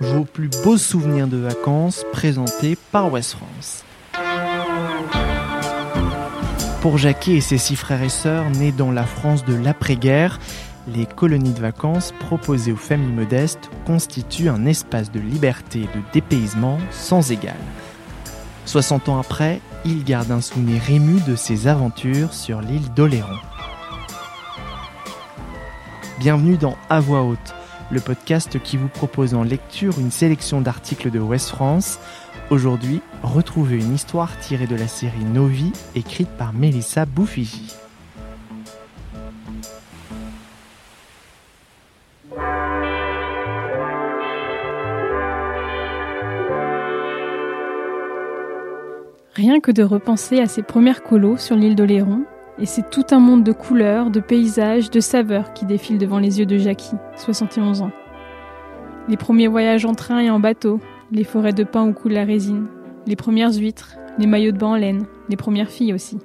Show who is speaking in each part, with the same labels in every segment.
Speaker 1: vos plus beaux souvenirs de vacances présentés par West France. Pour Jackie et ses six frères et sœurs nés dans la France de l'après-guerre, les colonies de vacances proposées aux familles modestes constituent un espace de liberté et de dépaysement sans égal. 60 ans après, il garde un souvenir ému de ses aventures sur l'île d'Oléron. Bienvenue dans À voix haute, le podcast qui vous propose en lecture une sélection d'articles de West France. Aujourd'hui, retrouvez une histoire tirée de la série Novi, écrite par Mélissa Boufigi.
Speaker 2: Rien que de repenser à ces premières colos sur l'île d'Oléron, et c'est tout un monde de couleurs, de paysages, de saveurs qui défile devant les yeux de Jackie, 71 ans. Les premiers voyages en train et en bateau, les forêts de pin où coule la résine, les premières huîtres, les maillots de bain en laine, les premières filles aussi.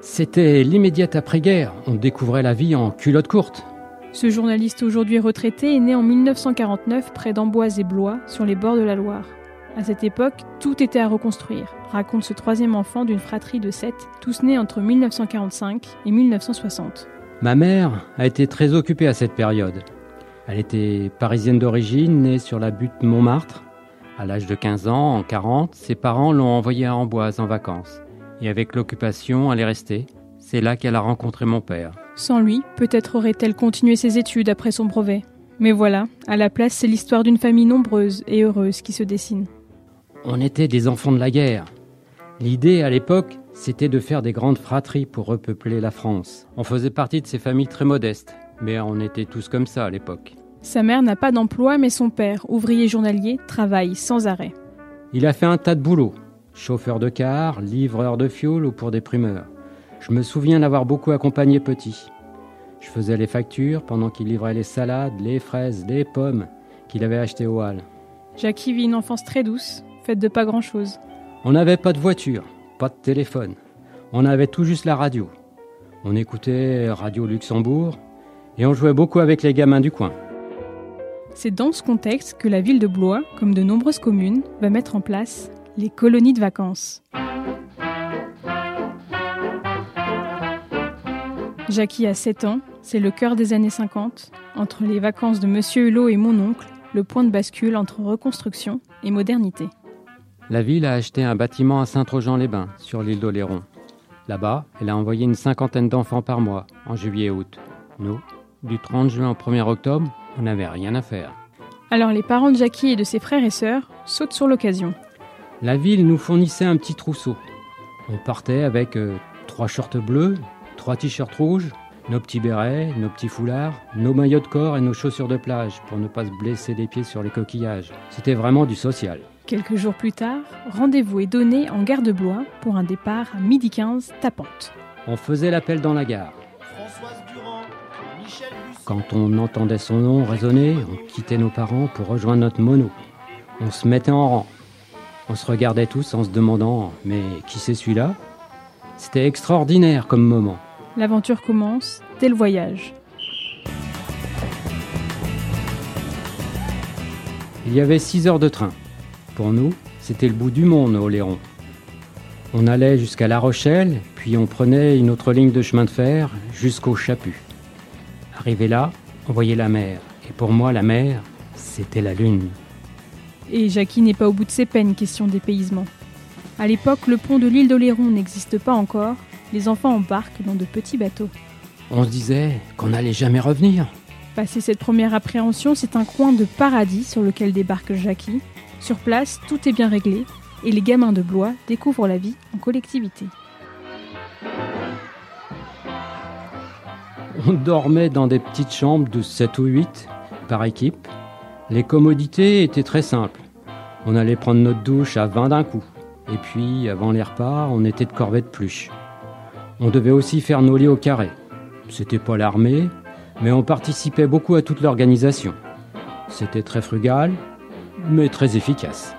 Speaker 3: C'était l'immédiate après-guerre, on découvrait la vie en culotte courte.
Speaker 2: Ce journaliste aujourd'hui retraité est né en 1949 près d'Amboise et Blois, sur les bords de la Loire. À cette époque, tout était à reconstruire, raconte ce troisième enfant d'une fratrie de sept, tous nés entre 1945 et 1960.
Speaker 3: Ma mère a été très occupée à cette période. Elle était parisienne d'origine, née sur la butte Montmartre. À l'âge de 15 ans, en 40, ses parents l'ont envoyée à Amboise en vacances. Et avec l'occupation, elle est restée. C'est là qu'elle a rencontré mon père.
Speaker 2: Sans lui, peut-être aurait-elle continué ses études après son brevet. Mais voilà, à la place, c'est l'histoire d'une famille nombreuse et heureuse qui se dessine.
Speaker 3: On était des enfants de la guerre. L'idée à l'époque, c'était de faire des grandes fratries pour repeupler la France. On faisait partie de ces familles très modestes, mais on était tous comme ça à l'époque.
Speaker 2: Sa mère n'a pas d'emploi, mais son père, ouvrier journalier, travaille sans arrêt.
Speaker 3: Il a fait un tas de boulot. Chauffeur de car, livreur de fioul ou pour des primeurs. Je me souviens l'avoir beaucoup accompagné petit. Je faisais les factures pendant qu'il livrait les salades, les fraises, les pommes qu'il avait achetées au hall.
Speaker 2: Jackie vit une enfance très douce, faite de pas grand-chose.
Speaker 3: On n'avait pas de voiture, pas de téléphone. On avait tout juste la radio. On écoutait Radio Luxembourg et on jouait beaucoup avec les gamins du coin.
Speaker 2: C'est dans ce contexte que la ville de Blois, comme de nombreuses communes, va mettre en place les colonies de vacances. Jackie a 7 ans, c'est le cœur des années 50. Entre les vacances de Monsieur Hulot et mon oncle, le point de bascule entre reconstruction et modernité.
Speaker 3: La ville a acheté un bâtiment à Saint-Trojan-les-Bains, sur l'île d'Oléron. Là-bas, elle a envoyé une cinquantaine d'enfants par mois, en juillet et août. Nous, du 30 juin au 1er octobre, on n'avait rien à faire.
Speaker 2: Alors les parents de Jackie et de ses frères et sœurs sautent sur l'occasion.
Speaker 3: La ville nous fournissait un petit trousseau. On partait avec euh, trois shorts bleus, trois t-shirts rouges, nos petits bérets, nos petits foulards, nos maillots de corps et nos chaussures de plage pour ne pas se blesser les pieds sur les coquillages. C'était vraiment du social.
Speaker 2: Quelques jours plus tard, rendez-vous est donné en gare de Blois pour un départ à midi 15 tapante.
Speaker 3: On faisait l'appel dans la gare. Quand on entendait son nom résonner, on quittait nos parents pour rejoindre notre mono. On se mettait en rang. On se regardait tous en se demandant Mais qui c'est celui-là? C'était extraordinaire comme moment.
Speaker 2: L'aventure commence dès le voyage.
Speaker 3: Il y avait 6 heures de train. Pour nous, c'était le bout du monde, Oléron. On allait jusqu'à La Rochelle, puis on prenait une autre ligne de chemin de fer jusqu'au Chaput. Arrivé là, on voyait la mer. Et pour moi, la mer, c'était la lune.
Speaker 2: Et Jackie n'est pas au bout de ses peines, question dépaysement. À l'époque, le pont de l'île d'Oléron n'existe pas encore. Les enfants embarquent dans de petits bateaux.
Speaker 3: On se disait qu'on n'allait jamais revenir.
Speaker 2: Passé cette première appréhension, c'est un coin de paradis sur lequel débarque Jackie. Sur place, tout est bien réglé et les gamins de Blois découvrent la vie en collectivité.
Speaker 3: On dormait dans des petites chambres de 7 ou 8 par équipe. Les commodités étaient très simples. On allait prendre notre douche à 20 d'un coup. Et puis, avant les repas, on était de corvée de pluche. On devait aussi faire nos lits au carré. C'était pas l'armée, mais on participait beaucoup à toute l'organisation. C'était très frugal, mais très efficace.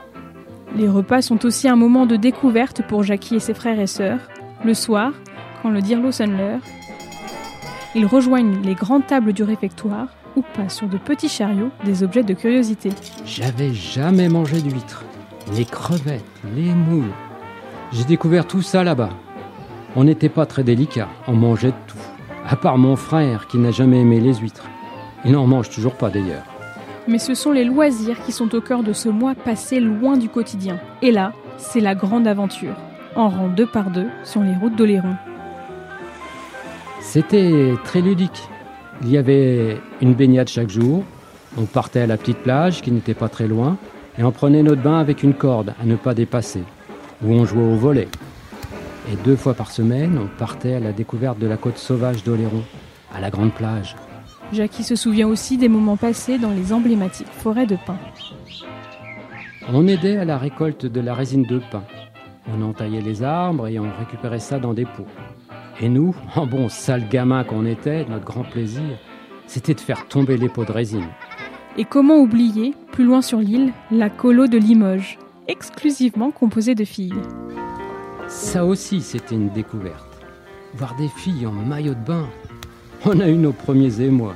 Speaker 2: Les repas sont aussi un moment de découverte pour Jackie et ses frères et sœurs. Le soir, quand le dirlo sonne l'heure, ils rejoignent les grandes tables du réfectoire ou pas sur de petits chariots des objets de curiosité.
Speaker 3: J'avais jamais mangé d'huîtres. Les crevettes, les moules. J'ai découvert tout ça là-bas. On n'était pas très délicat, on mangeait de tout. À part mon frère qui n'a jamais aimé les huîtres. Il n'en mange toujours pas d'ailleurs.
Speaker 2: Mais ce sont les loisirs qui sont au cœur de ce mois passé loin du quotidien. Et là, c'est la grande aventure, en rang deux par deux sur les routes d'Oléron.
Speaker 3: C'était très ludique. Il y avait une baignade chaque jour. On partait à la petite plage qui n'était pas très loin et on prenait notre bain avec une corde à ne pas dépasser, où on jouait au volet. Et deux fois par semaine, on partait à la découverte de la côte sauvage d'Oléron, à la grande plage.
Speaker 2: Jackie se souvient aussi des moments passés dans les emblématiques forêts de pins.
Speaker 3: On aidait à la récolte de la résine de pin. On entaillait les arbres et on récupérait ça dans des pots. Et nous, en bon sale gamin qu'on était, notre grand plaisir, c'était de faire tomber les pots de résine.
Speaker 2: Et comment oublier, plus loin sur l'île, la colo de Limoges, exclusivement composée de filles.
Speaker 3: Ça aussi, c'était une découverte. Voir des filles en maillot de bain. On a eu nos premiers émois.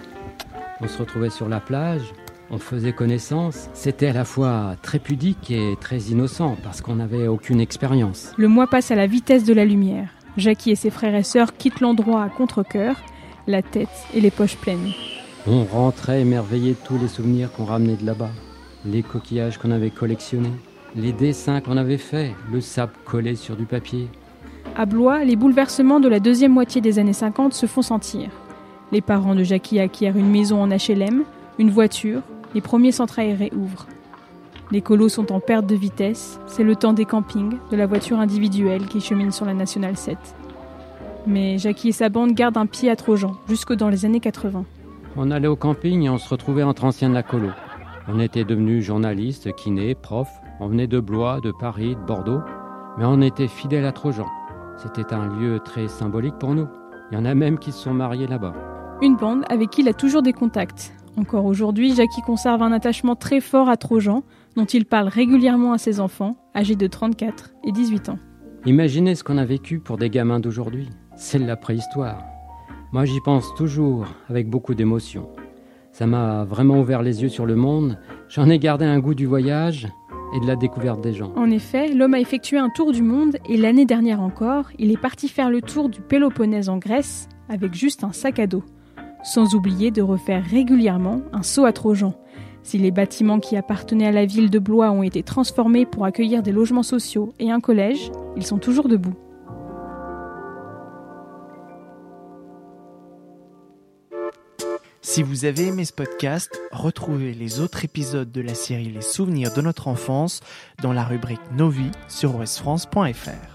Speaker 3: On se retrouvait sur la plage, on faisait connaissance. C'était à la fois très pudique et très innocent parce qu'on n'avait aucune expérience.
Speaker 2: Le mois passe à la vitesse de la lumière. Jackie et ses frères et sœurs quittent l'endroit à contre-coeur, la tête et les poches pleines.
Speaker 3: On rentrait émerveillé de tous les souvenirs qu'on ramenait de là-bas. Les coquillages qu'on avait collectionnés, les dessins qu'on avait faits, le sable collé sur du papier.
Speaker 2: À Blois, les bouleversements de la deuxième moitié des années 50 se font sentir. Les parents de Jackie acquièrent une maison en HLM, une voiture, les premiers centres aérés ouvrent. Les colos sont en perte de vitesse, c'est le temps des campings, de la voiture individuelle qui chemine sur la Nationale 7. Mais Jackie et sa bande gardent un pied à Trojan, jusque dans les années 80.
Speaker 3: On allait au camping et on se retrouvait entre anciens de la colo. On était devenus journalistes, kinés, profs. On venait de Blois, de Paris, de Bordeaux. Mais on était fidèles à Trojan. C'était un lieu très symbolique pour nous. Il y en a même qui se sont mariés là-bas.
Speaker 2: Une bande avec qui il a toujours des contacts. Encore aujourd'hui, Jackie conserve un attachement très fort à Trojan, dont il parle régulièrement à ses enfants, âgés de 34 et 18 ans.
Speaker 3: Imaginez ce qu'on a vécu pour des gamins d'aujourd'hui. C'est la préhistoire. Moi, j'y pense toujours avec beaucoup d'émotion. Ça m'a vraiment ouvert les yeux sur le monde. J'en ai gardé un goût du voyage et de la découverte des gens.
Speaker 2: En effet, l'homme a effectué un tour du monde et l'année dernière encore, il est parti faire le tour du Péloponnèse en Grèce avec juste un sac à dos. Sans oublier de refaire régulièrement un saut à Trojan. Si les bâtiments qui appartenaient à la ville de Blois ont été transformés pour accueillir des logements sociaux et un collège, ils sont toujours debout.
Speaker 1: Si vous avez aimé ce podcast, retrouvez les autres épisodes de la série Les souvenirs de notre enfance dans la rubrique Nos vies sur ouestfrance.fr.